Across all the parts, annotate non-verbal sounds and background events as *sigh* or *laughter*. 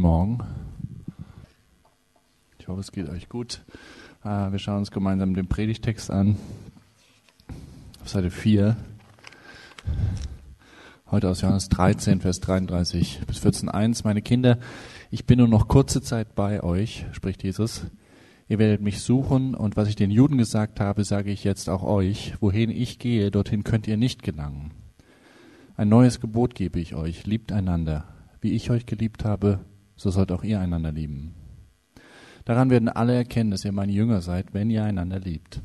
Guten Morgen. Ich hoffe, es geht euch gut. Äh, wir schauen uns gemeinsam den Predigtext an. Auf Seite 4. Heute aus Johannes 13, Vers 33 bis 14.1. Meine Kinder, ich bin nur noch kurze Zeit bei euch, spricht Jesus. Ihr werdet mich suchen und was ich den Juden gesagt habe, sage ich jetzt auch euch. Wohin ich gehe, dorthin könnt ihr nicht gelangen. Ein neues Gebot gebe ich euch, liebt einander. Wie ich euch geliebt habe, so sollt auch ihr einander lieben. Daran werden alle erkennen, dass ihr meine Jünger seid, wenn ihr einander liebt.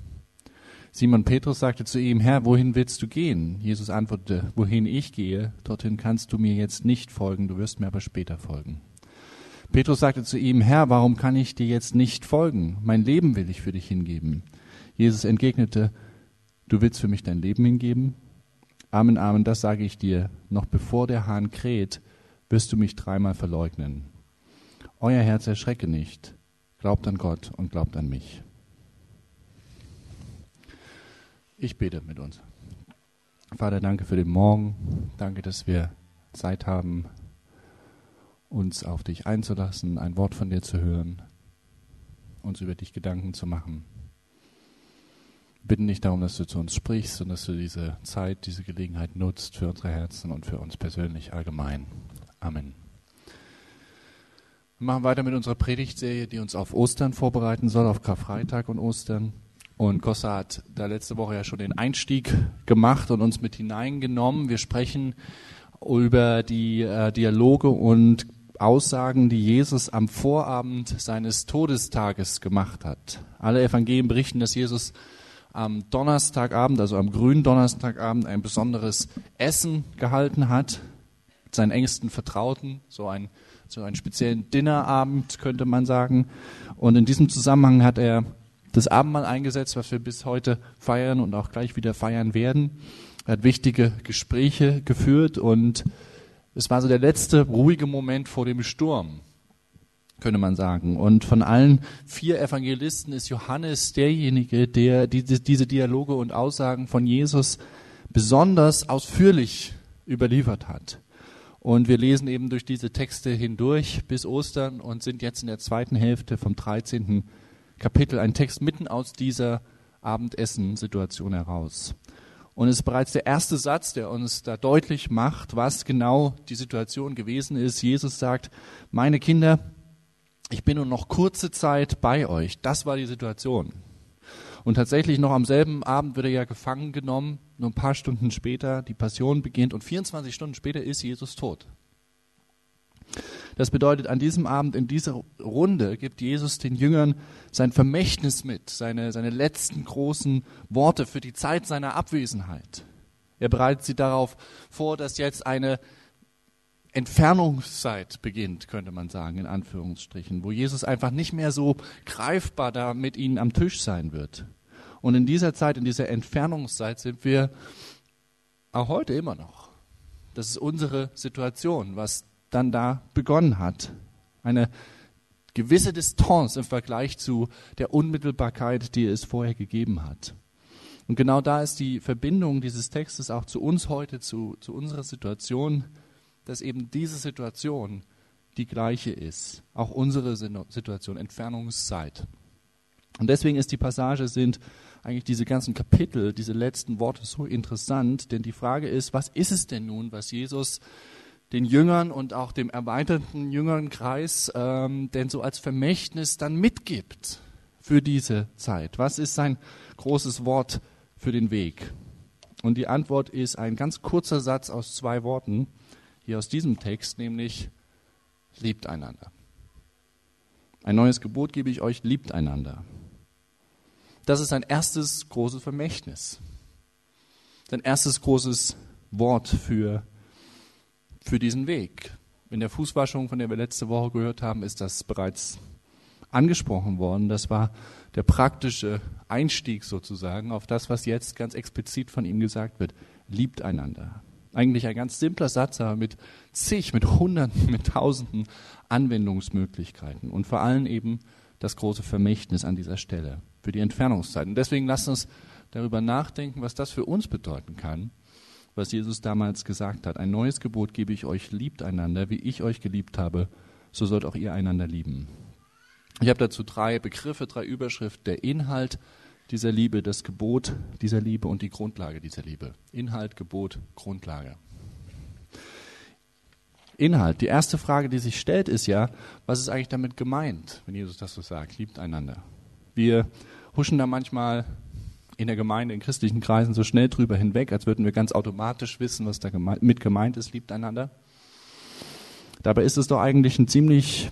Simon Petrus sagte zu ihm, Herr, wohin willst du gehen? Jesus antwortete, wohin ich gehe, dorthin kannst du mir jetzt nicht folgen, du wirst mir aber später folgen. Petrus sagte zu ihm, Herr, warum kann ich dir jetzt nicht folgen? Mein Leben will ich für dich hingeben. Jesus entgegnete, du willst für mich dein Leben hingeben? Amen, Amen, das sage ich dir, noch bevor der Hahn kräht, wirst du mich dreimal verleugnen. Euer Herz erschrecke nicht, glaubt an Gott und glaubt an mich. Ich bete mit uns. Vater, danke für den Morgen, danke, dass wir Zeit haben, uns auf dich einzulassen, ein Wort von dir zu hören, uns über dich Gedanken zu machen bitten dich darum, dass du zu uns sprichst und dass du diese Zeit, diese Gelegenheit nutzt für unsere Herzen und für uns persönlich allgemein. Amen. Wir machen weiter mit unserer Predigtserie, die uns auf Ostern vorbereiten soll, auf Karfreitag und Ostern. Und Costa hat da letzte Woche ja schon den Einstieg gemacht und uns mit hineingenommen. Wir sprechen über die äh, Dialoge und Aussagen, die Jesus am Vorabend seines Todestages gemacht hat. Alle Evangelien berichten, dass Jesus am Donnerstagabend, also am grünen Donnerstagabend, ein besonderes Essen gehalten hat mit seinen engsten Vertrauten, so, ein, so einen speziellen Dinnerabend könnte man sagen. Und in diesem Zusammenhang hat er das Abendmahl eingesetzt, was wir bis heute feiern und auch gleich wieder feiern werden. Er hat wichtige Gespräche geführt und es war so der letzte ruhige Moment vor dem Sturm könnte man sagen. Und von allen vier Evangelisten ist Johannes derjenige, der diese, diese Dialoge und Aussagen von Jesus besonders ausführlich überliefert hat. Und wir lesen eben durch diese Texte hindurch bis Ostern und sind jetzt in der zweiten Hälfte vom 13. Kapitel, ein Text mitten aus dieser Abendessen-Situation heraus. Und es ist bereits der erste Satz, der uns da deutlich macht, was genau die Situation gewesen ist. Jesus sagt, meine Kinder, ich bin nur noch kurze Zeit bei euch. Das war die Situation. Und tatsächlich noch am selben Abend wird er ja gefangen genommen. Nur ein paar Stunden später, die Passion beginnt und 24 Stunden später ist Jesus tot. Das bedeutet, an diesem Abend, in dieser Runde, gibt Jesus den Jüngern sein Vermächtnis mit, seine, seine letzten großen Worte für die Zeit seiner Abwesenheit. Er bereitet sie darauf vor, dass jetzt eine Entfernungszeit beginnt, könnte man sagen, in Anführungsstrichen, wo Jesus einfach nicht mehr so greifbar da mit ihnen am Tisch sein wird. Und in dieser Zeit, in dieser Entfernungszeit sind wir auch heute immer noch. Das ist unsere Situation, was dann da begonnen hat. Eine gewisse Distanz im Vergleich zu der Unmittelbarkeit, die es vorher gegeben hat. Und genau da ist die Verbindung dieses Textes auch zu uns heute, zu, zu unserer Situation dass eben diese Situation die gleiche ist. Auch unsere Situation, Entfernungszeit. Und deswegen ist die Passage, sind eigentlich diese ganzen Kapitel, diese letzten Worte so interessant, denn die Frage ist, was ist es denn nun, was Jesus den Jüngern und auch dem erweiterten Jüngernkreis ähm, denn so als Vermächtnis dann mitgibt für diese Zeit? Was ist sein großes Wort für den Weg? Und die Antwort ist ein ganz kurzer Satz aus zwei Worten hier aus diesem Text, nämlich liebt einander. Ein neues Gebot gebe ich euch, liebt einander. Das ist ein erstes großes Vermächtnis. Sein erstes großes Wort für, für diesen Weg. In der Fußwaschung, von der wir letzte Woche gehört haben, ist das bereits angesprochen worden. Das war der praktische Einstieg sozusagen auf das, was jetzt ganz explizit von ihm gesagt wird. Liebt einander. Eigentlich ein ganz simpler Satz, aber mit zig, mit hunderten, *laughs* mit tausenden Anwendungsmöglichkeiten und vor allem eben das große Vermächtnis an dieser Stelle für die Entfernungszeit. Und deswegen lasst uns darüber nachdenken, was das für uns bedeuten kann, was Jesus damals gesagt hat. Ein neues Gebot gebe ich euch, liebt einander, wie ich euch geliebt habe, so sollt auch ihr einander lieben. Ich habe dazu drei Begriffe, drei Überschriften. Der Inhalt dieser Liebe, das Gebot dieser Liebe und die Grundlage dieser Liebe. Inhalt, Gebot, Grundlage. Inhalt. Die erste Frage, die sich stellt, ist ja, was ist eigentlich damit gemeint, wenn Jesus das so sagt, liebt einander. Wir huschen da manchmal in der Gemeinde, in christlichen Kreisen so schnell drüber hinweg, als würden wir ganz automatisch wissen, was da mit gemeint ist, liebt einander. Dabei ist es doch eigentlich ein ziemlich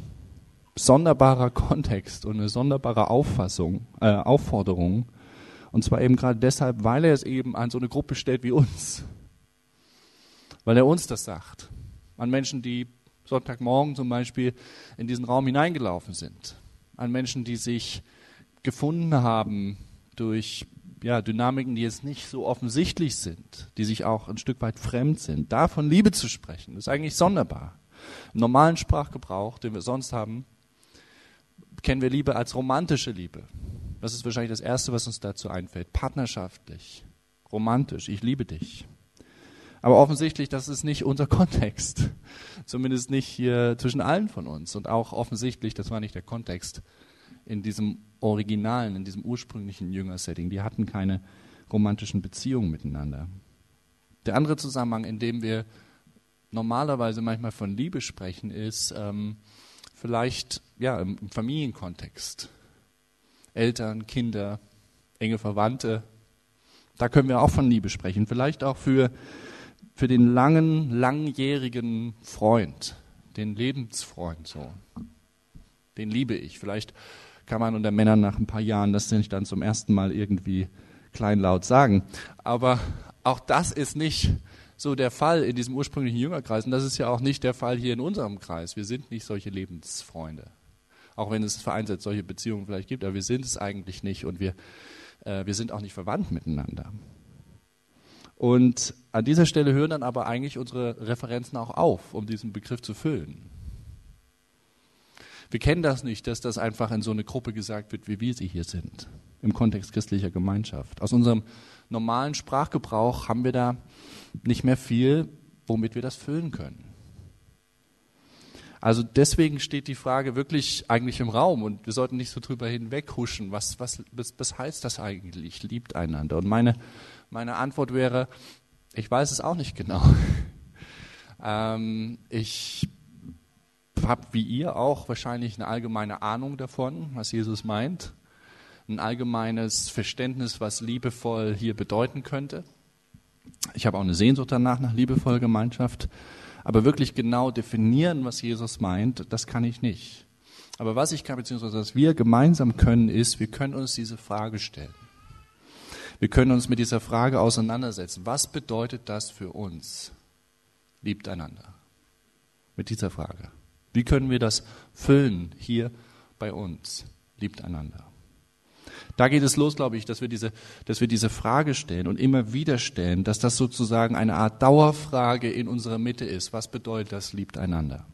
sonderbarer Kontext und eine sonderbare Auffassung, äh, Aufforderung. Und zwar eben gerade deshalb, weil er es eben an so eine Gruppe stellt wie uns. Weil er uns das sagt. An Menschen, die Sonntagmorgen zum Beispiel in diesen Raum hineingelaufen sind. An Menschen, die sich gefunden haben durch ja, Dynamiken, die jetzt nicht so offensichtlich sind, die sich auch ein Stück weit fremd sind. Davon Liebe zu sprechen, ist eigentlich sonderbar. Im normalen Sprachgebrauch, den wir sonst haben, kennen wir Liebe als romantische Liebe. Das ist wahrscheinlich das Erste, was uns dazu einfällt. Partnerschaftlich, romantisch, ich liebe dich. Aber offensichtlich, das ist nicht unser *laughs* Kontext. Zumindest nicht hier zwischen allen von uns. Und auch offensichtlich, das war nicht der Kontext in diesem originalen, in diesem ursprünglichen Jünger-Setting. Die hatten keine romantischen Beziehungen miteinander. Der andere Zusammenhang, in dem wir normalerweise manchmal von Liebe sprechen, ist ähm, vielleicht ja, im, im Familienkontext. Eltern, Kinder, enge Verwandte. Da können wir auch von Liebe sprechen. Vielleicht auch für, für den langen, langjährigen Freund, den Lebensfreund so. Den liebe ich. Vielleicht kann man unter Männern nach ein paar Jahren das nicht dann zum ersten Mal irgendwie kleinlaut sagen. Aber auch das ist nicht so der Fall in diesem ursprünglichen Jüngerkreis. Und das ist ja auch nicht der Fall hier in unserem Kreis. Wir sind nicht solche Lebensfreunde. Auch wenn es vereinzelt solche Beziehungen vielleicht gibt, aber wir sind es eigentlich nicht und wir, äh, wir sind auch nicht verwandt miteinander. Und an dieser Stelle hören dann aber eigentlich unsere Referenzen auch auf, um diesen Begriff zu füllen. Wir kennen das nicht, dass das einfach in so eine Gruppe gesagt wird, wie wir sie hier sind, im Kontext christlicher Gemeinschaft. Aus unserem normalen Sprachgebrauch haben wir da nicht mehr viel, womit wir das füllen können. Also deswegen steht die Frage wirklich eigentlich im Raum und wir sollten nicht so drüber hinweghuschen. Was, was, was, heißt das eigentlich? Liebt einander. Und meine, meine Antwort wäre, ich weiß es auch nicht genau. *laughs* ähm, ich habt wie ihr auch wahrscheinlich eine allgemeine Ahnung davon, was Jesus meint, ein allgemeines Verständnis, was liebevoll hier bedeuten könnte. Ich habe auch eine Sehnsucht danach nach liebevoller Gemeinschaft, aber wirklich genau definieren, was Jesus meint, das kann ich nicht. Aber was ich kann, beziehungsweise was wir gemeinsam können, ist, wir können uns diese Frage stellen. Wir können uns mit dieser Frage auseinandersetzen. Was bedeutet das für uns? Liebt einander. Mit dieser Frage. Wie können wir das füllen hier bei uns? Liebt einander. Da geht es los, glaube ich, dass wir diese, dass wir diese Frage stellen und immer wieder stellen, dass das sozusagen eine Art Dauerfrage in unserer Mitte ist. Was bedeutet das, liebt einander?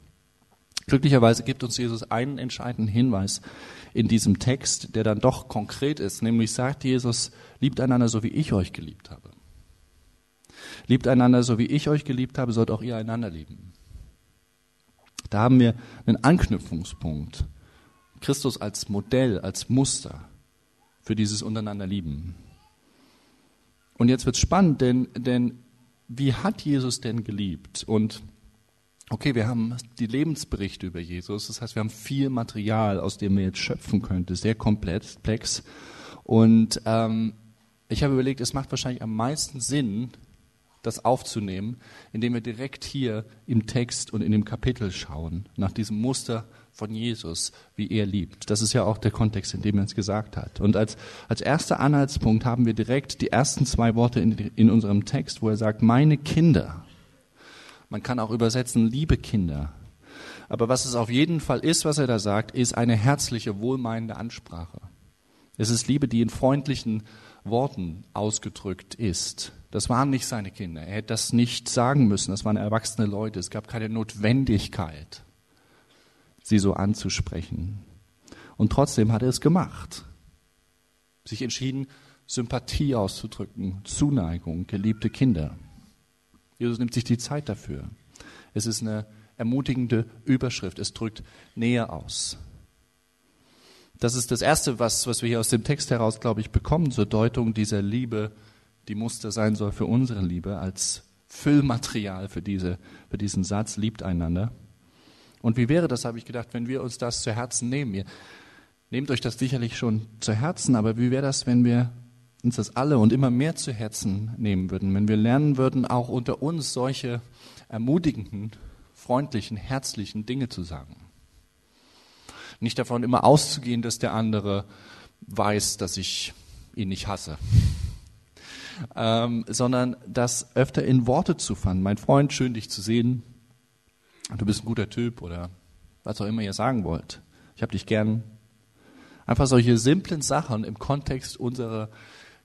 Glücklicherweise gibt uns Jesus einen entscheidenden Hinweis in diesem Text, der dann doch konkret ist, nämlich sagt Jesus, liebt einander so wie ich euch geliebt habe. Liebt einander so wie ich euch geliebt habe, sollt auch ihr einander lieben. Da haben wir einen Anknüpfungspunkt. Christus als Modell, als Muster für dieses Untereinanderlieben. Und jetzt wird es spannend, denn, denn wie hat Jesus denn geliebt? Und okay, wir haben die Lebensberichte über Jesus, das heißt, wir haben viel Material, aus dem wir jetzt schöpfen könnten, sehr komplex. Und ähm, ich habe überlegt, es macht wahrscheinlich am meisten Sinn, das aufzunehmen, indem wir direkt hier im Text und in dem Kapitel schauen, nach diesem Muster von Jesus, wie er liebt. Das ist ja auch der Kontext, in dem er es gesagt hat. Und als, als erster Anhaltspunkt haben wir direkt die ersten zwei Worte in, in unserem Text, wo er sagt, meine Kinder. Man kann auch übersetzen, liebe Kinder. Aber was es auf jeden Fall ist, was er da sagt, ist eine herzliche, wohlmeinende Ansprache. Es ist Liebe, die in freundlichen Worten ausgedrückt ist. Das waren nicht seine Kinder. Er hätte das nicht sagen müssen. Das waren erwachsene Leute. Es gab keine Notwendigkeit, sie so anzusprechen. Und trotzdem hat er es gemacht. Sich entschieden, Sympathie auszudrücken, Zuneigung, geliebte Kinder. Jesus nimmt sich die Zeit dafür. Es ist eine ermutigende Überschrift. Es drückt Nähe aus. Das ist das Erste, was, was wir hier aus dem Text heraus, glaube ich, bekommen zur Deutung dieser Liebe, die Muster sein soll für unsere Liebe als Füllmaterial für, diese, für diesen Satz, liebt einander. Und wie wäre das, habe ich gedacht, wenn wir uns das zu Herzen nehmen? Ihr nehmt euch das sicherlich schon zu Herzen, aber wie wäre das, wenn wir uns das alle und immer mehr zu Herzen nehmen würden, wenn wir lernen würden, auch unter uns solche ermutigenden, freundlichen, herzlichen Dinge zu sagen? Nicht davon immer auszugehen, dass der andere weiß, dass ich ihn nicht hasse. Ähm, sondern das öfter in Worte zu fassen. Mein Freund, schön dich zu sehen. Du bist ein guter Typ oder was auch immer ihr sagen wollt. Ich habe dich gern. Einfach solche simplen Sachen im Kontext unserer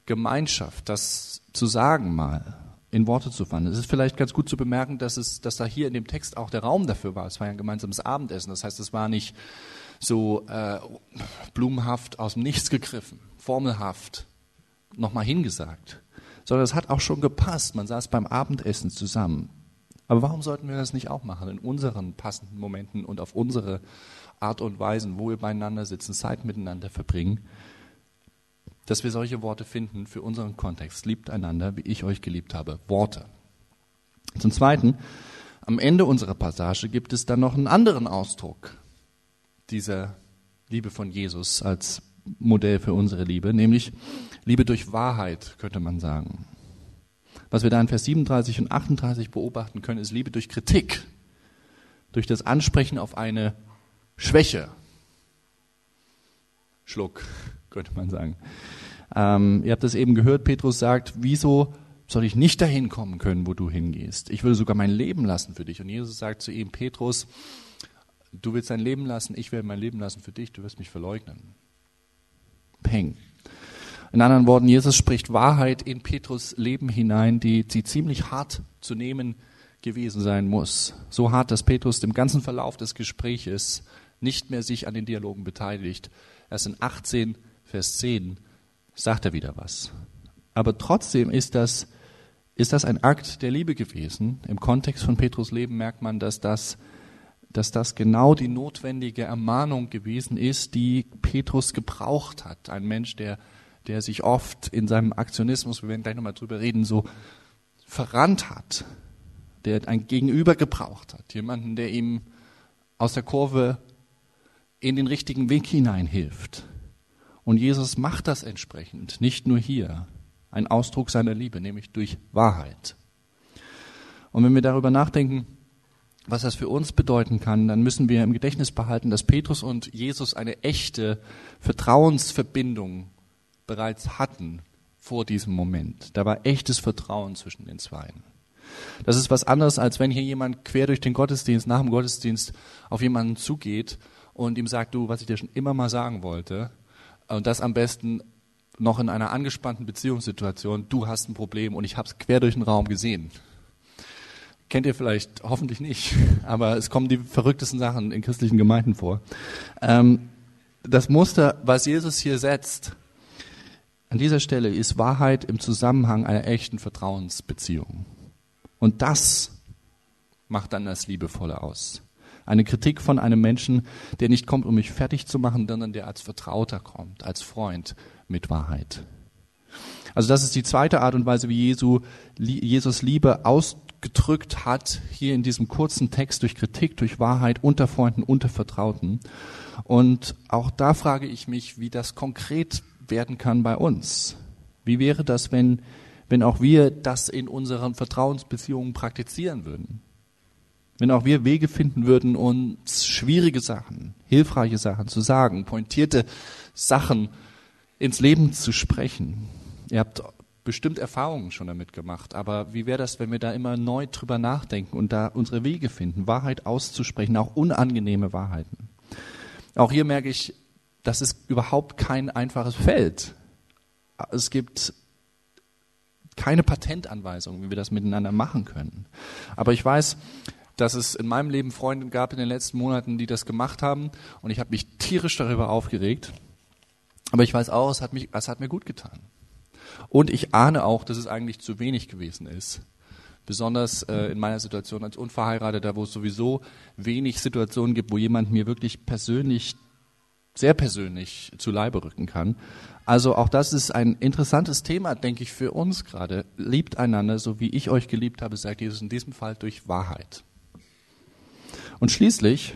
Gemeinschaft, das zu sagen mal, in Worte zu fassen. Es ist vielleicht ganz gut zu bemerken, dass es, dass da hier in dem Text auch der Raum dafür war. Es war ja ein gemeinsames Abendessen. Das heißt, es war nicht so äh, blumenhaft aus dem Nichts gegriffen, formelhaft nochmal hingesagt, sondern es hat auch schon gepasst. Man saß beim Abendessen zusammen. Aber warum sollten wir das nicht auch machen in unseren passenden Momenten und auf unsere Art und Weisen, wo wir beieinander sitzen, Zeit miteinander verbringen, dass wir solche Worte finden für unseren Kontext. Liebt einander, wie ich euch geliebt habe. Worte. Zum Zweiten, am Ende unserer Passage gibt es dann noch einen anderen Ausdruck dieser Liebe von Jesus als Modell für unsere Liebe, nämlich Liebe durch Wahrheit, könnte man sagen. Was wir da in Vers 37 und 38 beobachten können, ist Liebe durch Kritik, durch das Ansprechen auf eine Schwäche. Schluck, *laughs* könnte man sagen. Ähm, ihr habt das eben gehört, Petrus sagt, wieso soll ich nicht dahin kommen können, wo du hingehst? Ich würde sogar mein Leben lassen für dich. Und Jesus sagt zu ihm, Petrus, Du willst dein Leben lassen, ich werde mein Leben lassen für dich, du wirst mich verleugnen. Peng. In anderen Worten, Jesus spricht Wahrheit in Petrus Leben hinein, die, die ziemlich hart zu nehmen gewesen sein muss. So hart, dass Petrus im ganzen Verlauf des Gespräches nicht mehr sich an den Dialogen beteiligt. Erst in 18, Vers 10 sagt er wieder was. Aber trotzdem ist das, ist das ein Akt der Liebe gewesen. Im Kontext von Petrus Leben merkt man, dass das dass das genau die notwendige Ermahnung gewesen ist, die Petrus gebraucht hat. Ein Mensch, der, der sich oft in seinem Aktionismus, wir werden gleich nochmal drüber reden, so verrannt hat, der ein Gegenüber gebraucht hat, jemanden, der ihm aus der Kurve in den richtigen Weg hinein hilft. Und Jesus macht das entsprechend, nicht nur hier, ein Ausdruck seiner Liebe, nämlich durch Wahrheit. Und wenn wir darüber nachdenken, was das für uns bedeuten kann, dann müssen wir im Gedächtnis behalten, dass Petrus und Jesus eine echte Vertrauensverbindung bereits hatten vor diesem Moment. Da war echtes Vertrauen zwischen den Zweien. Das ist was anderes, als wenn hier jemand quer durch den Gottesdienst, nach dem Gottesdienst auf jemanden zugeht und ihm sagt, du, was ich dir schon immer mal sagen wollte, und das am besten noch in einer angespannten Beziehungssituation, du hast ein Problem und ich habe es quer durch den Raum gesehen. Kennt ihr vielleicht, hoffentlich nicht, *laughs* aber es kommen die verrücktesten Sachen in christlichen Gemeinden vor. Ähm, das Muster, was Jesus hier setzt, an dieser Stelle ist Wahrheit im Zusammenhang einer echten Vertrauensbeziehung. Und das macht dann das Liebevolle aus. Eine Kritik von einem Menschen, der nicht kommt, um mich fertig zu machen, sondern der als Vertrauter kommt, als Freund mit Wahrheit. Also das ist die zweite Art und Weise, wie Jesu, Jesus Liebe aus, gedrückt hat, hier in diesem kurzen Text durch Kritik, durch Wahrheit unter Freunden, unter Vertrauten. Und auch da frage ich mich, wie das konkret werden kann bei uns. Wie wäre das, wenn, wenn auch wir das in unseren Vertrauensbeziehungen praktizieren würden? Wenn auch wir Wege finden würden, uns schwierige Sachen, hilfreiche Sachen zu sagen, pointierte Sachen ins Leben zu sprechen. Ihr habt bestimmt Erfahrungen schon damit gemacht, aber wie wäre das, wenn wir da immer neu drüber nachdenken und da unsere Wege finden, Wahrheit auszusprechen, auch unangenehme Wahrheiten. Auch hier merke ich, das ist überhaupt kein einfaches Feld. Es gibt keine Patentanweisung, wie wir das miteinander machen können. Aber ich weiß, dass es in meinem Leben Freunde gab in den letzten Monaten, die das gemacht haben und ich habe mich tierisch darüber aufgeregt. Aber ich weiß auch, es hat, mich, es hat mir gut getan. Und ich ahne auch, dass es eigentlich zu wenig gewesen ist, Besonders äh, in meiner Situation als Unverheirateter, wo es sowieso wenig Situationen gibt, wo jemand mir wirklich persönlich, sehr persönlich zu Leibe rücken kann. Also auch das ist ein interessantes Thema, denke ich, für uns gerade. Liebt einander, so wie ich euch geliebt habe, sagt Jesus in diesem Fall durch Wahrheit. Und schließlich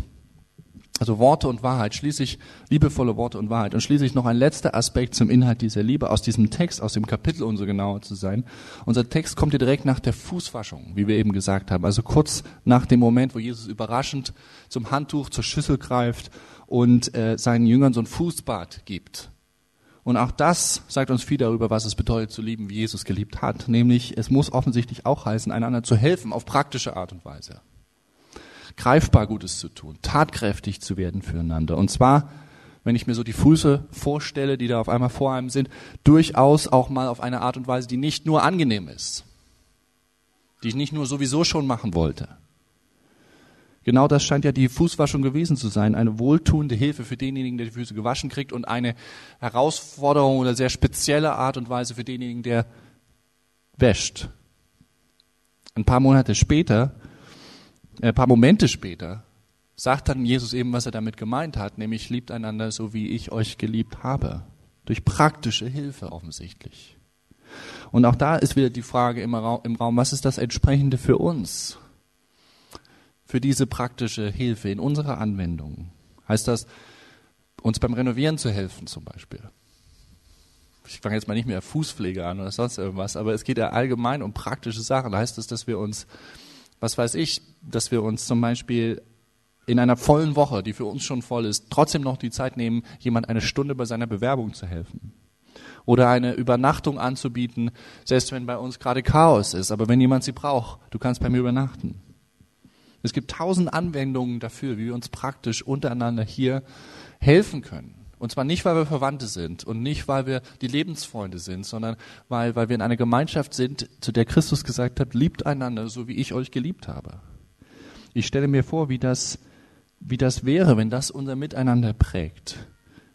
also Worte und Wahrheit, schließlich liebevolle Worte und Wahrheit. Und schließlich noch ein letzter Aspekt zum Inhalt dieser Liebe aus diesem Text, aus dem Kapitel, um so genauer zu sein. Unser Text kommt hier direkt nach der Fußwaschung, wie wir eben gesagt haben. Also kurz nach dem Moment, wo Jesus überraschend zum Handtuch, zur Schüssel greift und äh, seinen Jüngern so ein Fußbad gibt. Und auch das sagt uns viel darüber, was es bedeutet zu lieben, wie Jesus geliebt hat. Nämlich, es muss offensichtlich auch heißen, einander zu helfen auf praktische Art und Weise greifbar Gutes zu tun, tatkräftig zu werden füreinander. Und zwar, wenn ich mir so die Füße vorstelle, die da auf einmal vor einem sind, durchaus auch mal auf eine Art und Weise, die nicht nur angenehm ist, die ich nicht nur sowieso schon machen wollte. Genau das scheint ja die Fußwaschung gewesen zu sein, eine wohltuende Hilfe für denjenigen, der die Füße gewaschen kriegt und eine Herausforderung oder sehr spezielle Art und Weise für denjenigen, der wäscht. Ein paar Monate später ein paar Momente später sagt dann Jesus eben, was er damit gemeint hat, nämlich liebt einander so, wie ich euch geliebt habe. Durch praktische Hilfe offensichtlich. Und auch da ist wieder die Frage im Raum, was ist das Entsprechende für uns? Für diese praktische Hilfe in unserer Anwendung. Heißt das, uns beim Renovieren zu helfen zum Beispiel? Ich fange jetzt mal nicht mehr Fußpflege an oder sonst irgendwas, aber es geht ja allgemein um praktische Sachen. Heißt das, dass wir uns was weiß ich, dass wir uns zum Beispiel in einer vollen Woche, die für uns schon voll ist, trotzdem noch die Zeit nehmen, jemand eine Stunde bei seiner Bewerbung zu helfen. Oder eine Übernachtung anzubieten, selbst wenn bei uns gerade Chaos ist. Aber wenn jemand sie braucht, du kannst bei mir übernachten. Es gibt tausend Anwendungen dafür, wie wir uns praktisch untereinander hier helfen können. Und zwar nicht, weil wir Verwandte sind und nicht, weil wir die Lebensfreunde sind, sondern weil, weil wir in einer Gemeinschaft sind, zu der Christus gesagt hat, liebt einander, so wie ich euch geliebt habe. Ich stelle mir vor, wie das, wie das wäre, wenn das unser Miteinander prägt.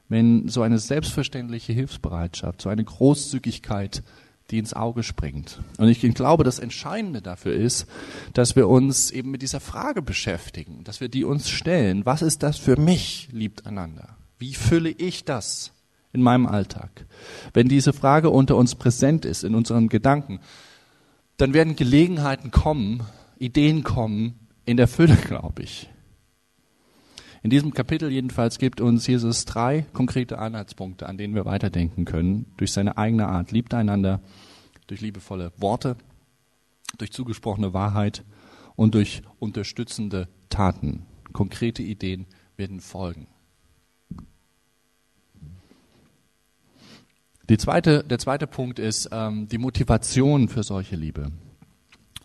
Wenn so eine selbstverständliche Hilfsbereitschaft, so eine Großzügigkeit, die ins Auge springt. Und ich glaube, das Entscheidende dafür ist, dass wir uns eben mit dieser Frage beschäftigen, dass wir die uns stellen. Was ist das für mich, liebt einander? Wie fülle ich das in meinem Alltag? Wenn diese Frage unter uns präsent ist, in unseren Gedanken, dann werden Gelegenheiten kommen, Ideen kommen, in der Fülle, *laughs* glaube ich. In diesem Kapitel jedenfalls gibt uns Jesus drei konkrete Anhaltspunkte, an denen wir weiterdenken können, durch seine eigene Art. Liebt einander, durch liebevolle Worte, durch zugesprochene Wahrheit und durch unterstützende Taten. Konkrete Ideen werden folgen. Zweite, der zweite Punkt ist ähm, die Motivation für solche Liebe.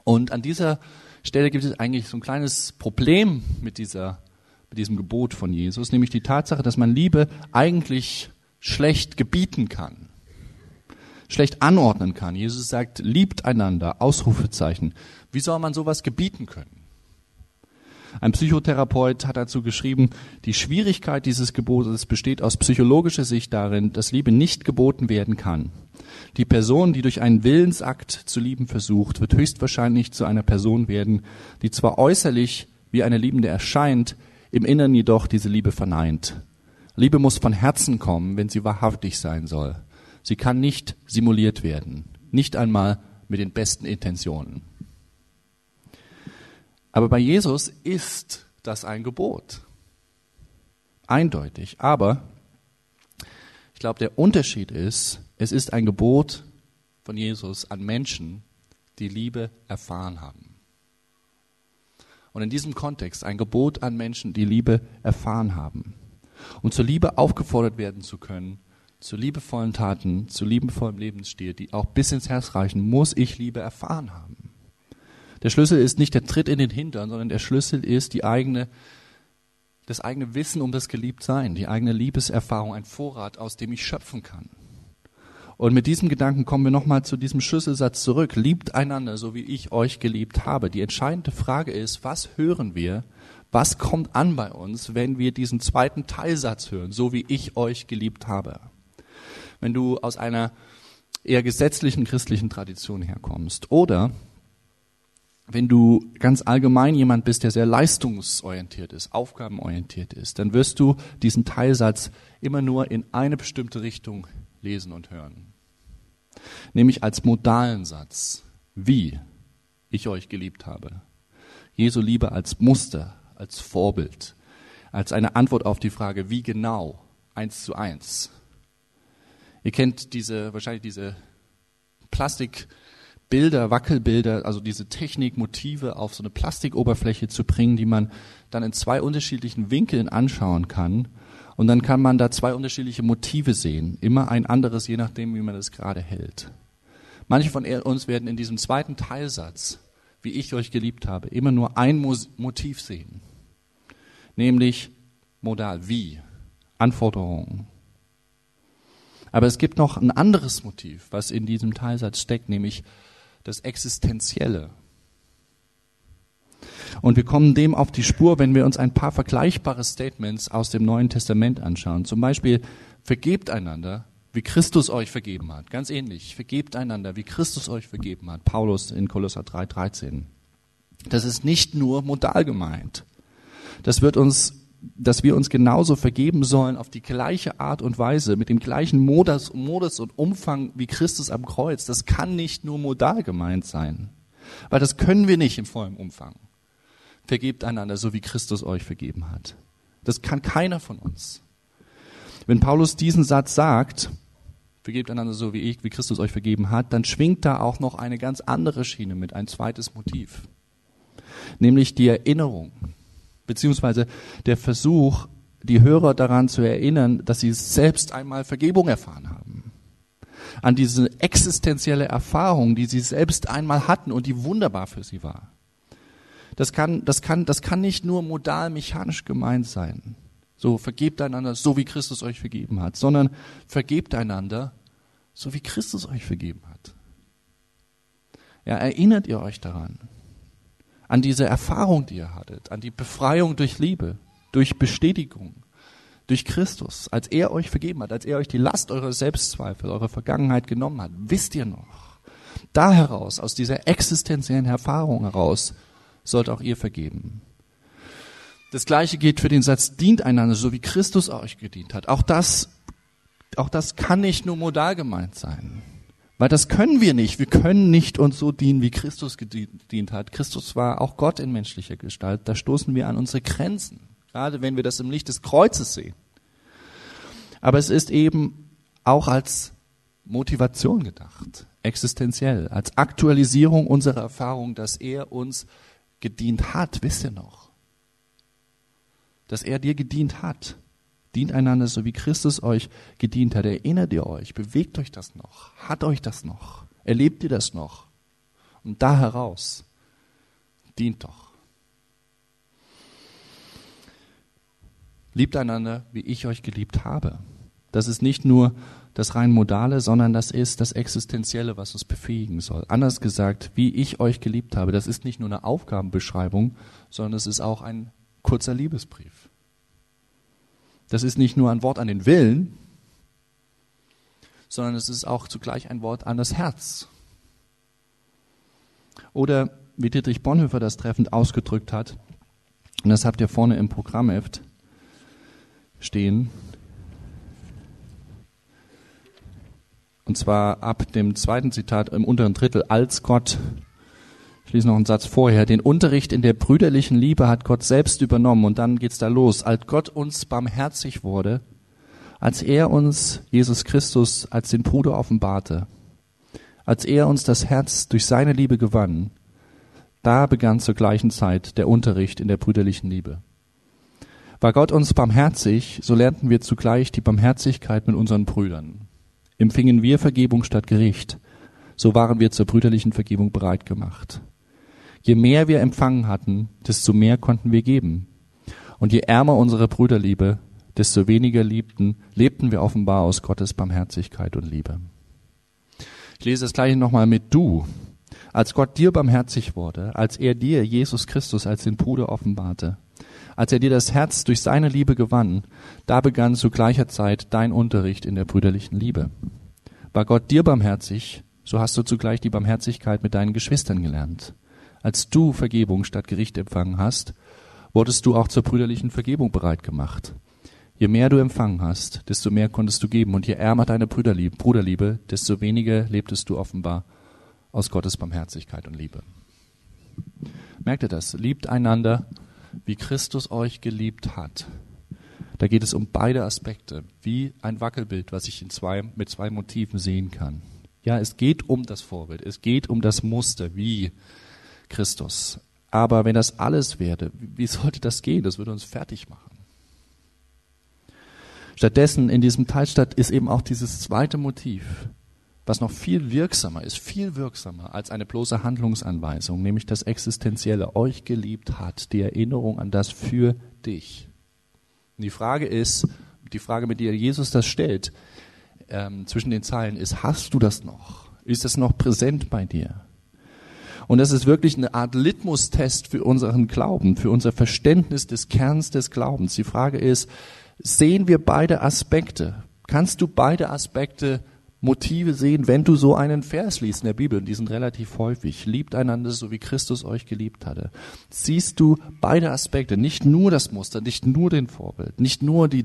Und an dieser Stelle gibt es eigentlich so ein kleines Problem mit, dieser, mit diesem Gebot von Jesus, nämlich die Tatsache, dass man Liebe eigentlich schlecht gebieten kann, schlecht anordnen kann. Jesus sagt, liebt einander, Ausrufezeichen. Wie soll man sowas gebieten können? Ein Psychotherapeut hat dazu geschrieben, die Schwierigkeit dieses Gebotes besteht aus psychologischer Sicht darin, dass Liebe nicht geboten werden kann. Die Person, die durch einen Willensakt zu lieben versucht, wird höchstwahrscheinlich zu einer Person werden, die zwar äußerlich wie eine Liebende erscheint, im Inneren jedoch diese Liebe verneint. Liebe muss von Herzen kommen, wenn sie wahrhaftig sein soll. Sie kann nicht simuliert werden, nicht einmal mit den besten Intentionen. Aber bei Jesus ist das ein Gebot. Eindeutig. Aber ich glaube, der Unterschied ist, es ist ein Gebot von Jesus an Menschen, die Liebe erfahren haben. Und in diesem Kontext ein Gebot an Menschen, die Liebe erfahren haben. Und zur Liebe aufgefordert werden zu können, zu liebevollen Taten, zu liebevollem Lebensstil, die auch bis ins Herz reichen, muss ich Liebe erfahren haben. Der Schlüssel ist nicht der Tritt in den Hintern, sondern der Schlüssel ist die eigene, das eigene Wissen um das Geliebtsein, die eigene Liebeserfahrung, ein Vorrat, aus dem ich schöpfen kann. Und mit diesem Gedanken kommen wir nochmal zu diesem Schlüsselsatz zurück. Liebt einander, so wie ich euch geliebt habe. Die entscheidende Frage ist, was hören wir? Was kommt an bei uns, wenn wir diesen zweiten Teilsatz hören, so wie ich euch geliebt habe? Wenn du aus einer eher gesetzlichen christlichen Tradition herkommst oder wenn du ganz allgemein jemand bist, der sehr leistungsorientiert ist, aufgabenorientiert ist, dann wirst du diesen Teilsatz immer nur in eine bestimmte Richtung lesen und hören. Nämlich als modalen Satz. Wie ich euch geliebt habe. Jesu Liebe als Muster, als Vorbild, als eine Antwort auf die Frage, wie genau, eins zu eins. Ihr kennt diese, wahrscheinlich diese Plastik, Bilder, Wackelbilder, also diese Technik, Motive auf so eine Plastikoberfläche zu bringen, die man dann in zwei unterschiedlichen Winkeln anschauen kann. Und dann kann man da zwei unterschiedliche Motive sehen. Immer ein anderes, je nachdem, wie man es gerade hält. Manche von uns werden in diesem zweiten Teilsatz, wie ich euch geliebt habe, immer nur ein Motiv sehen. Nämlich modal, wie, Anforderungen. Aber es gibt noch ein anderes Motiv, was in diesem Teilsatz steckt, nämlich das Existenzielle. Und wir kommen dem auf die Spur, wenn wir uns ein paar vergleichbare Statements aus dem Neuen Testament anschauen. Zum Beispiel, vergebt einander, wie Christus euch vergeben hat. Ganz ähnlich, vergebt einander, wie Christus euch vergeben hat. Paulus in Kolosser 3,13. Das ist nicht nur modal gemeint. Das wird uns dass wir uns genauso vergeben sollen auf die gleiche Art und Weise, mit dem gleichen Modus, Modus und Umfang wie Christus am Kreuz. Das kann nicht nur modal gemeint sein, weil das können wir nicht im vollen Umfang. Vergebt einander, so wie Christus euch vergeben hat. Das kann keiner von uns. Wenn Paulus diesen Satz sagt, vergebt einander so wie ich, wie Christus euch vergeben hat, dann schwingt da auch noch eine ganz andere Schiene mit, ein zweites Motiv. Nämlich die Erinnerung beziehungsweise der Versuch, die Hörer daran zu erinnern, dass sie selbst einmal Vergebung erfahren haben. An diese existenzielle Erfahrung, die sie selbst einmal hatten und die wunderbar für sie war. Das kann, das kann, das kann nicht nur modal mechanisch gemeint sein. So vergebt einander, so wie Christus euch vergeben hat, sondern vergebt einander, so wie Christus euch vergeben hat. Ja, erinnert ihr euch daran? an diese Erfahrung, die ihr hattet, an die Befreiung durch Liebe, durch Bestätigung, durch Christus, als er euch vergeben hat, als er euch die Last eurer Selbstzweifel, eurer Vergangenheit genommen hat, wisst ihr noch, da heraus, aus dieser existenziellen Erfahrung heraus, sollt auch ihr vergeben. Das gleiche geht für den Satz, dient einander, so wie Christus euch gedient hat. Auch das, auch das kann nicht nur modal gemeint sein. Weil das können wir nicht. Wir können nicht uns so dienen, wie Christus gedient hat. Christus war auch Gott in menschlicher Gestalt. Da stoßen wir an unsere Grenzen. Gerade wenn wir das im Licht des Kreuzes sehen. Aber es ist eben auch als Motivation gedacht. Existenziell. Als Aktualisierung unserer Erfahrung, dass er uns gedient hat. Wisst ihr noch? Dass er dir gedient hat. Dient einander so, wie Christus euch gedient hat. Erinnert ihr euch? Bewegt euch das noch? Hat euch das noch? Erlebt ihr das noch? Und da heraus, dient doch. Liebt einander, wie ich euch geliebt habe. Das ist nicht nur das rein modale, sondern das ist das Existenzielle, was uns befähigen soll. Anders gesagt, wie ich euch geliebt habe, das ist nicht nur eine Aufgabenbeschreibung, sondern es ist auch ein kurzer Liebesbrief. Das ist nicht nur ein Wort an den Willen, sondern es ist auch zugleich ein Wort an das Herz. Oder wie Dietrich Bonhoeffer das treffend ausgedrückt hat, und das habt ihr vorne im Programmheft stehen, und zwar ab dem zweiten Zitat im unteren Drittel, als Gott ich lese noch einen Satz vorher. Den Unterricht in der brüderlichen Liebe hat Gott selbst übernommen und dann geht's da los. Als Gott uns barmherzig wurde, als er uns Jesus Christus als den Bruder offenbarte, als er uns das Herz durch seine Liebe gewann, da begann zur gleichen Zeit der Unterricht in der brüderlichen Liebe. War Gott uns barmherzig, so lernten wir zugleich die Barmherzigkeit mit unseren Brüdern. Empfingen wir Vergebung statt Gericht, so waren wir zur brüderlichen Vergebung bereit gemacht. Je mehr wir empfangen hatten, desto mehr konnten wir geben. Und je ärmer unsere Brüderliebe, desto weniger liebten, lebten wir offenbar aus Gottes Barmherzigkeit und Liebe. Ich lese das gleiche nochmal mit du. Als Gott dir barmherzig wurde, als er dir Jesus Christus als den Bruder offenbarte, als er dir das Herz durch seine Liebe gewann, da begann zu gleicher Zeit dein Unterricht in der brüderlichen Liebe. War Gott dir barmherzig, so hast du zugleich die Barmherzigkeit mit deinen Geschwistern gelernt. als du Vergebung statt Gericht empfangen hast, wurdest du auch zur brüderlichen Vergebung bereit gemacht. Je mehr du empfangen hast, desto mehr konntest du geben. Und je ärmer deine Brüderliebe, Bruderliebe, desto weniger lebtest du offenbar aus Gottes Barmherzigkeit und Liebe. Merkt ihr das? Liebt einander, wie Christus euch geliebt hat. Da geht es um beide Aspekte, wie ein Wackelbild, was ich in zwei, mit zwei Motiven sehen kann. Ja, es geht um das Vorbild, es geht um das Muster, wie Christus. Aber wenn das alles werde, wie sollte das gehen? Das würde uns fertig machen. Stattdessen in diesem Teilstadt ist eben auch dieses zweite Motiv, was noch viel wirksamer ist, viel wirksamer als eine bloße Handlungsanweisung, nämlich das Existenzielle. Euch geliebt hat, die Erinnerung an das für dich. Und die Frage ist, die Frage, mit der Jesus das stellt, ähm, zwischen den Zeilen ist, hast du das noch? Ist es noch präsent bei dir? Und das ist wirklich eine Art Litmus-Test für unseren Glauben, für unser Verständnis des Kerns des Glaubens. Die Frage ist, sehen wir beide Aspekte? Kannst du beide Aspekte Motive sehen, wenn du so einen Vers liest in der Bibel, und die sind relativ häufig, liebt einander so wie Christus euch geliebt hatte. Siehst du beide Aspekte, nicht nur das Muster, nicht nur den Vorbild, nicht nur die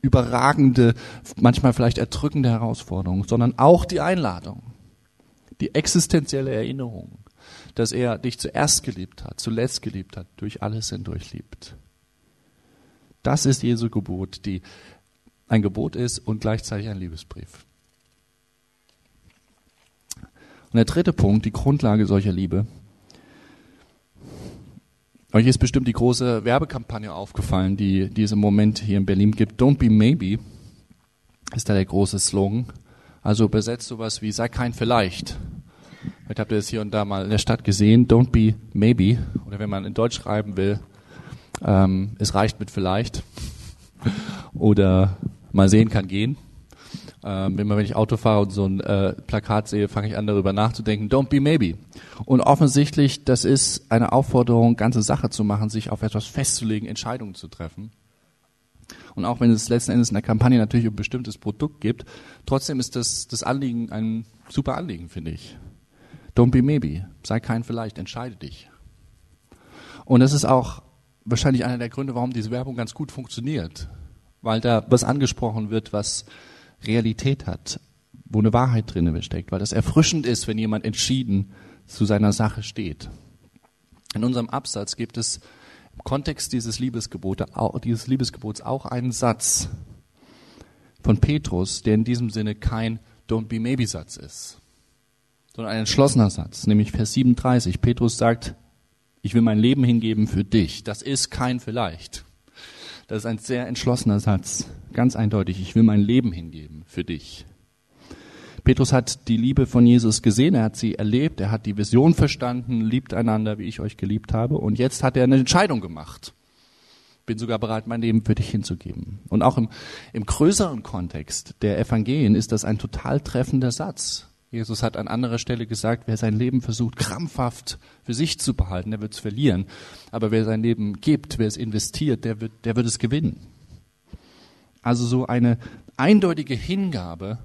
überragende, manchmal vielleicht erdrückende Herausforderung, sondern auch die Einladung, die existenzielle Erinnerung, dass er dich zuerst geliebt hat, zuletzt geliebt hat, durch alles hindurch liebt. Das ist Jesu Gebot, die ein Gebot ist und gleichzeitig ein Liebesbrief. Und der dritte Punkt, die Grundlage solcher Liebe. Euch ist bestimmt die große Werbekampagne aufgefallen, die, die es im Moment hier in Berlin gibt. Don't be maybe ist da der große Slogan. Also übersetzt sowas wie sei kein vielleicht. Vielleicht habt ihr das hier und da mal in der Stadt gesehen. Don't be maybe. Oder wenn man in Deutsch schreiben will, ähm, es reicht mit vielleicht. *laughs* Oder mal sehen kann gehen. Ähm, immer wenn ich Auto fahre und so ein äh, Plakat sehe, fange ich an darüber nachzudenken. Don't be maybe. Und offensichtlich, das ist eine Aufforderung, ganze Sache zu machen, sich auf etwas festzulegen, Entscheidungen zu treffen. Und auch wenn es letzten Endes in der Kampagne natürlich ein bestimmtes Produkt gibt, trotzdem ist das, das Anliegen ein super Anliegen, finde ich. Don't be maybe. Sei kein vielleicht, entscheide dich. Und das ist auch wahrscheinlich einer der Gründe, warum diese Werbung ganz gut funktioniert. Weil da was angesprochen wird, was Realität hat, wo eine Wahrheit drin steckt, weil das erfrischend ist, wenn jemand entschieden zu seiner Sache steht. In unserem Absatz gibt es im Kontext dieses, Liebesgebote, dieses Liebesgebots auch einen Satz von Petrus, der in diesem Sinne kein Don't be maybe Satz ist sondern ein entschlossener Satz, nämlich Vers 37. Petrus sagt, ich will mein Leben hingeben für dich. Das ist kein vielleicht. Das ist ein sehr entschlossener Satz. Ganz eindeutig, ich will mein Leben hingeben für dich. Petrus hat die Liebe von Jesus gesehen, er hat sie erlebt, er hat die Vision verstanden, liebt einander, wie ich euch geliebt habe. Und jetzt hat er eine Entscheidung gemacht. Bin sogar bereit, mein Leben für dich hinzugeben. Und auch im, im größeren Kontext der Evangelien ist das ein total treffender Satz. Jesus hat an anderer Stelle gesagt, wer sein Leben versucht, krampfhaft für sich zu behalten, der wird es verlieren. Aber wer sein Leben gibt, wer es investiert, der wird, der wird es gewinnen. Also so eine eindeutige Hingabe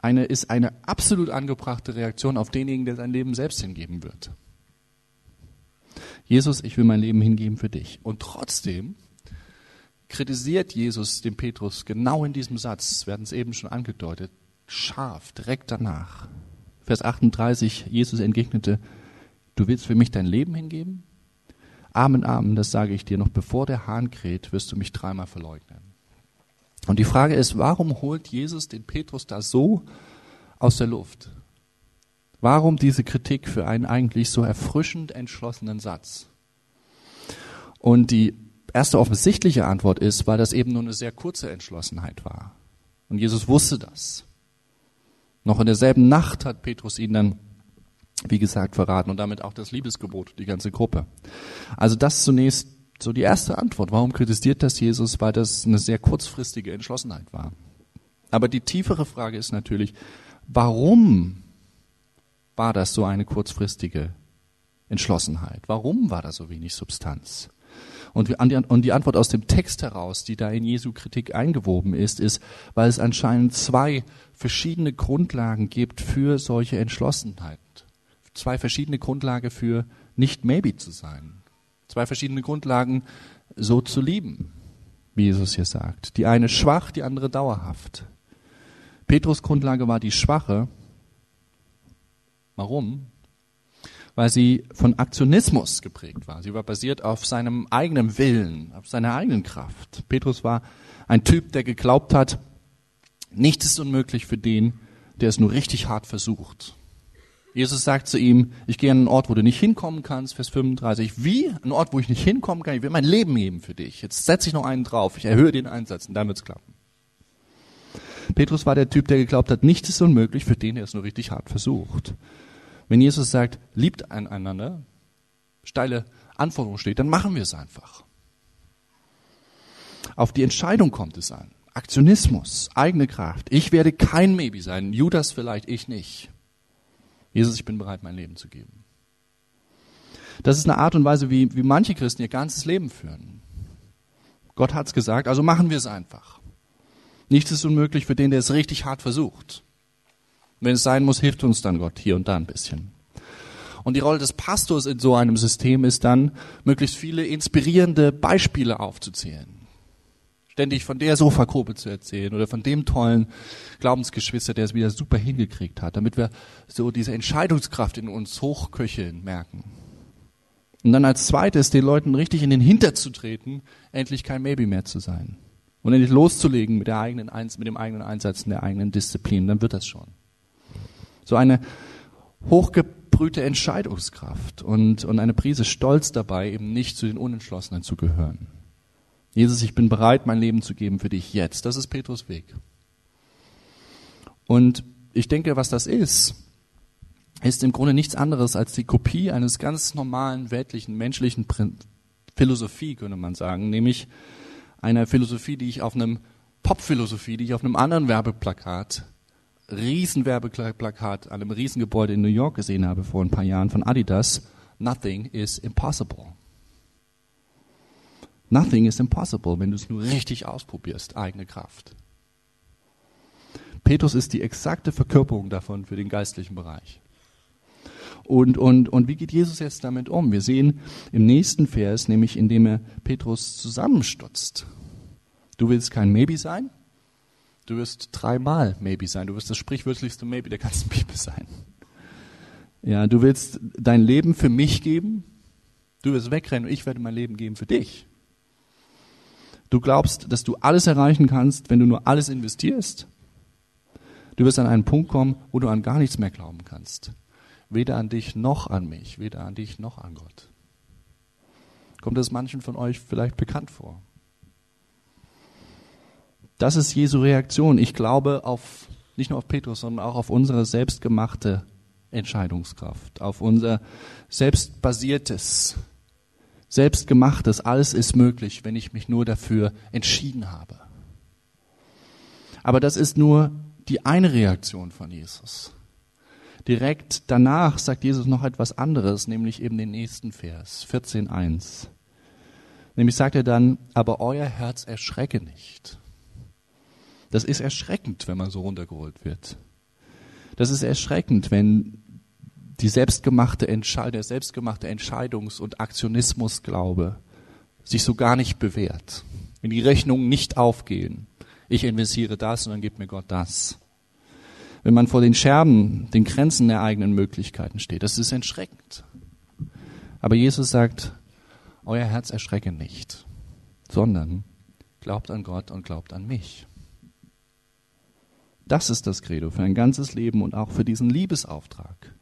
eine, ist eine absolut angebrachte Reaktion auf denjenigen, der sein Leben selbst hingeben wird. Jesus, ich will mein Leben hingeben für dich. Und trotzdem kritisiert Jesus den Petrus genau in diesem Satz, wir hatten es eben schon angedeutet, scharf, direkt danach. Vers 38, Jesus entgegnete, du willst für mich dein Leben hingeben? Amen, Amen, das sage ich dir, noch bevor der Hahn kräht, wirst du mich dreimal verleugnen. Und die Frage ist, warum holt Jesus den Petrus da so aus der Luft? Warum diese Kritik für einen eigentlich so erfrischend entschlossenen Satz? Und die erste offensichtliche Antwort ist, weil das eben nur eine sehr kurze Entschlossenheit war. Und Jesus wusste das. Noch in derselben Nacht hat Petrus ihn dann, wie gesagt, verraten und damit auch das Liebesgebot, die ganze Gruppe. Also das zunächst so die erste Antwort. Warum kritisiert das Jesus? Weil das eine sehr kurzfristige Entschlossenheit war. Aber die tiefere Frage ist natürlich, warum war das so eine kurzfristige Entschlossenheit? Warum war da so wenig Substanz? Und die Antwort aus dem Text heraus, die da in Jesu Kritik eingewoben ist, ist, weil es anscheinend zwei verschiedene Grundlagen gibt für solche Entschlossenheit, zwei verschiedene Grundlagen für nicht maybe zu sein. Zwei verschiedene Grundlagen, so zu lieben, wie Jesus hier sagt. Die eine schwach, die andere dauerhaft. Petrus Grundlage war die schwache. Warum? Weil sie von Aktionismus geprägt war. Sie war basiert auf seinem eigenen Willen, auf seiner eigenen Kraft. Petrus war ein Typ, der geglaubt hat, nichts ist unmöglich für den, der es nur richtig hart versucht. Jesus sagt zu ihm, ich gehe an einen Ort, wo du nicht hinkommen kannst, Vers 35. Wie? Ein Ort, wo ich nicht hinkommen kann? Ich will mein Leben geben für dich. Jetzt setze ich noch einen drauf. Ich erhöhe den Einsatz und dann wird's klappen. Petrus war der Typ, der geglaubt hat, nichts ist unmöglich für den, der es nur richtig hart versucht. Wenn Jesus sagt, liebt einander, steile Anforderung steht, dann machen wir es einfach. Auf die Entscheidung kommt es an. Aktionismus, eigene Kraft. Ich werde kein Maybe sein. Judas vielleicht, ich nicht. Jesus, ich bin bereit, mein Leben zu geben. Das ist eine Art und Weise, wie, wie manche Christen ihr ganzes Leben führen. Gott hat's gesagt, also machen wir es einfach. Nichts ist unmöglich für den, der es richtig hart versucht. Wenn es sein muss, hilft uns dann Gott hier und da ein bisschen. Und die Rolle des Pastors in so einem System ist dann, möglichst viele inspirierende Beispiele aufzuzählen. Ständig von der Sofagruppe zu erzählen oder von dem tollen Glaubensgeschwister, der es wieder super hingekriegt hat, damit wir so diese Entscheidungskraft in uns hochköcheln merken. Und dann als zweites den Leuten richtig in den Hinter zu treten, endlich kein Maybe mehr zu sein. Und endlich loszulegen mit, der eigenen, mit dem eigenen Einsatz und der eigenen Disziplin, dann wird das schon. So eine hochgebrühte Entscheidungskraft und, und eine Prise Stolz dabei, eben nicht zu den Unentschlossenen zu gehören. Jesus, ich bin bereit, mein Leben zu geben für dich jetzt. Das ist Petrus Weg. Und ich denke, was das ist, ist im Grunde nichts anderes als die Kopie eines ganz normalen weltlichen, menschlichen Philosophie, könnte man sagen, nämlich einer Philosophie, die ich auf einem Pop-Philosophie, die ich auf einem anderen Werbeplakat, Riesenwerbeplakat an einem Riesengebäude in New York gesehen habe vor ein paar Jahren von Adidas. Nothing is impossible. Nothing is impossible, wenn du es nur richtig ausprobierst, eigene Kraft. Petrus ist die exakte Verkörperung davon für den geistlichen Bereich. Und, und, und wie geht Jesus jetzt damit um? Wir sehen im nächsten Vers, nämlich indem er Petrus zusammenstutzt. Du willst kein Maybe sein? Du wirst dreimal Maybe sein. Du wirst das sprichwörtlichste Maybe der ganzen *laughs* Bibel sein. Ja, du willst dein Leben für mich geben? Du wirst wegrennen und ich werde mein Leben geben für dich. Du glaubst, dass du alles erreichen kannst, wenn du nur alles investierst? Du wirst an einen Punkt kommen, wo du an gar nichts mehr glauben kannst. Weder an dich noch an mich, weder an dich noch an Gott. Kommt das manchen von euch vielleicht bekannt vor? Das ist Jesu Reaktion. Ich glaube auf, nicht nur auf Petrus, sondern auch auf unsere selbstgemachte Entscheidungskraft, auf unser selbstbasiertes, selbstgemachtes. Alles ist möglich, wenn ich mich nur dafür entschieden habe. Aber das ist nur die eine Reaktion von Jesus. Direkt danach sagt Jesus noch etwas anderes, nämlich eben den nächsten Vers, 14.1. Nämlich sagt er dann, aber euer Herz erschrecke nicht. Das ist erschreckend, wenn man so runtergeholt wird. Das ist erschreckend, wenn die selbstgemachte der selbstgemachte Entscheidungs- und Aktionismusglaube sich so gar nicht bewährt. Wenn die Rechnungen nicht aufgehen. Ich investiere das und dann gibt mir Gott das wenn man vor den Scherben, den Grenzen der eigenen Möglichkeiten steht. Das ist erschreckend. Aber Jesus sagt, euer Herz erschrecke nicht, sondern glaubt an Gott und glaubt an mich. Das ist das Credo für ein ganzes Leben und auch für diesen Liebesauftrag.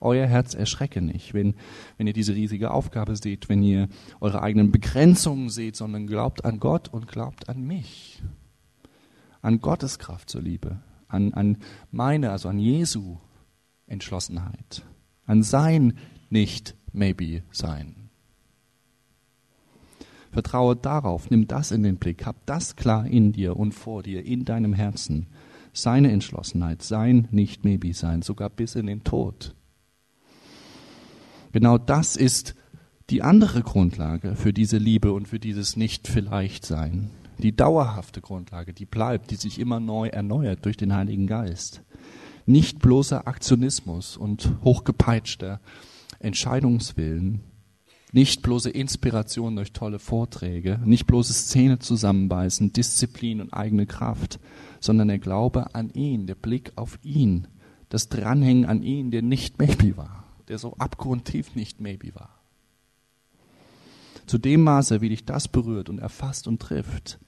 Euer Herz erschrecke nicht, wenn, wenn ihr diese riesige Aufgabe seht, wenn ihr eure eigenen Begrenzungen seht, sondern glaubt an Gott und glaubt an mich. An Gottes Kraft zur Liebe, an, an meine, also an Jesu Entschlossenheit, an sein Nicht-Maybe sein. Vertraue darauf, nimm das in den Blick, hab das klar in dir und vor dir, in deinem Herzen. Seine Entschlossenheit, sein Nicht-Maybe sein, sogar bis in den Tod. Genau das ist die andere Grundlage für diese Liebe und für dieses Nicht-Vielleicht-Sein die dauerhafte Grundlage, die bleibt, die sich immer neu erneuert durch den Heiligen Geist. Nicht bloßer Aktionismus und hochgepeitschter Entscheidungswillen, nicht bloße Inspiration durch tolle Vorträge, nicht bloße Szene zusammenbeißen, Disziplin und eigene Kraft, sondern der Glaube an ihn, der Blick auf ihn, das Dranhängen an ihn, der nicht maybe war, der so abgrundtief nicht maybe war. Zu dem Maße, wie dich das berührt und erfasst und trifft,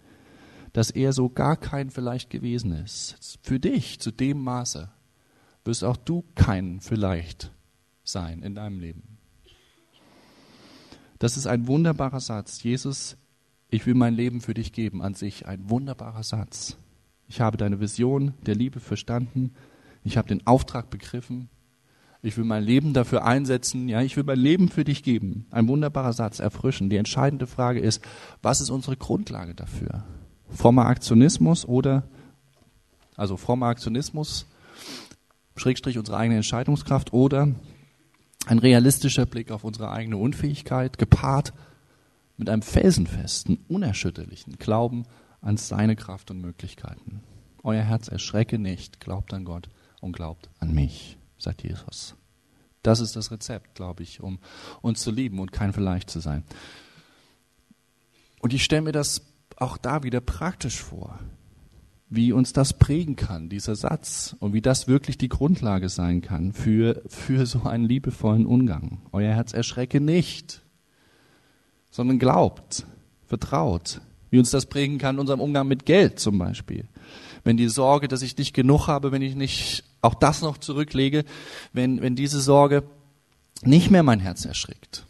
dass er so gar kein vielleicht gewesen ist. Für dich, zu dem Maße, wirst auch du kein vielleicht sein in deinem Leben. Das ist ein wunderbarer Satz. Jesus, ich will mein Leben für dich geben, an sich ein wunderbarer Satz. Ich habe deine Vision der Liebe verstanden. Ich habe den Auftrag begriffen. Ich will mein Leben dafür einsetzen. Ja, ich will mein Leben für dich geben. Ein wunderbarer Satz, erfrischen. Die entscheidende Frage ist, was ist unsere Grundlage dafür? Frommer Aktionismus oder, also frommer Aktionismus, Schrägstrich unsere eigene Entscheidungskraft oder ein realistischer Blick auf unsere eigene Unfähigkeit, gepaart mit einem felsenfesten, unerschütterlichen Glauben an seine Kraft und Möglichkeiten. Euer Herz erschrecke nicht, glaubt an Gott und glaubt an mich, sagt Jesus. Das ist das Rezept, glaube ich, um uns zu lieben und kein Vielleicht zu sein. Und ich stelle mir das auch da wieder praktisch vor, wie uns das prägen kann, dieser Satz, und wie das wirklich die Grundlage sein kann für, für so einen liebevollen Umgang. Euer Herz erschrecke nicht, sondern glaubt, vertraut, wie uns das prägen kann unserem Umgang mit Geld zum Beispiel. Wenn die Sorge, dass ich nicht genug habe, wenn ich nicht auch das noch zurücklege, wenn, wenn diese Sorge nicht mehr mein Herz erschrickt.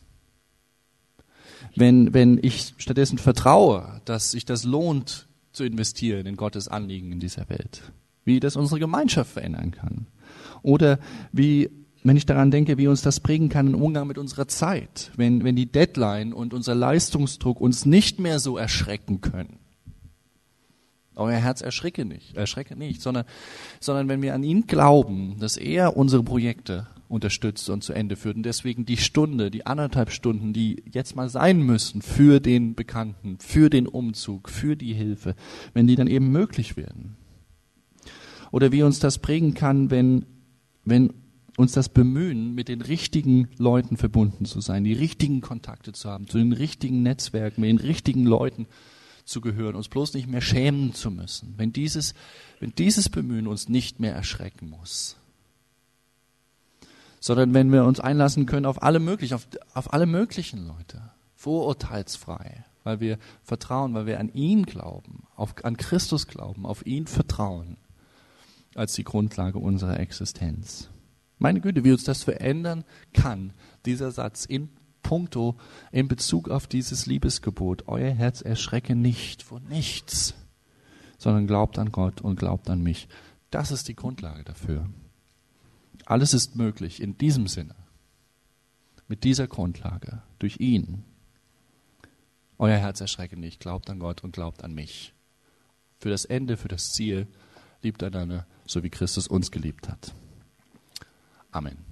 Wenn, wenn ich stattdessen vertraue, dass sich das lohnt zu investieren in Gottes Anliegen in dieser Welt. Wie das unsere Gemeinschaft verändern kann. Oder wie wenn ich daran denke, wie uns das prägen kann im Umgang mit unserer Zeit, wenn, wenn die Deadline und unser Leistungsdruck uns nicht mehr so erschrecken können. Euer Herz erschrecke nicht, erschrecke nicht, sondern, sondern wenn wir an ihn glauben, dass er unsere Projekte unterstützt und zu Ende führt. Und deswegen die Stunde, die anderthalb Stunden, die jetzt mal sein müssen für den Bekannten, für den Umzug, für die Hilfe, wenn die dann eben möglich werden. Oder wie uns das prägen kann, wenn, wenn uns das Bemühen, mit den richtigen Leuten verbunden zu sein, die richtigen Kontakte zu haben, zu den richtigen Netzwerken, mit den richtigen Leuten zu gehören, uns bloß nicht mehr schämen zu müssen, wenn dieses, wenn dieses Bemühen uns nicht mehr erschrecken muss, sondern wenn wir uns einlassen können auf alle möglichen, auf, auf alle möglichen Leute, vorurteilsfrei, weil wir vertrauen, weil wir an ihn glauben, auf, an Christus glauben, auf ihn vertrauen, als die Grundlage unserer Existenz. Meine Güte, wie uns das verändern kann, dieser Satz in puncto, in Bezug auf dieses Liebesgebot. Euer Herz erschrecke nicht vor nichts, sondern glaubt an Gott und glaubt an mich. Das ist die Grundlage dafür. Alles ist möglich in diesem Sinne, mit dieser Grundlage, durch ihn. Euer Herz erschrecke nicht, glaubt an Gott und glaubt an mich. Für das Ende, für das Ziel, liebt einander, so wie Christus uns geliebt hat. Amen.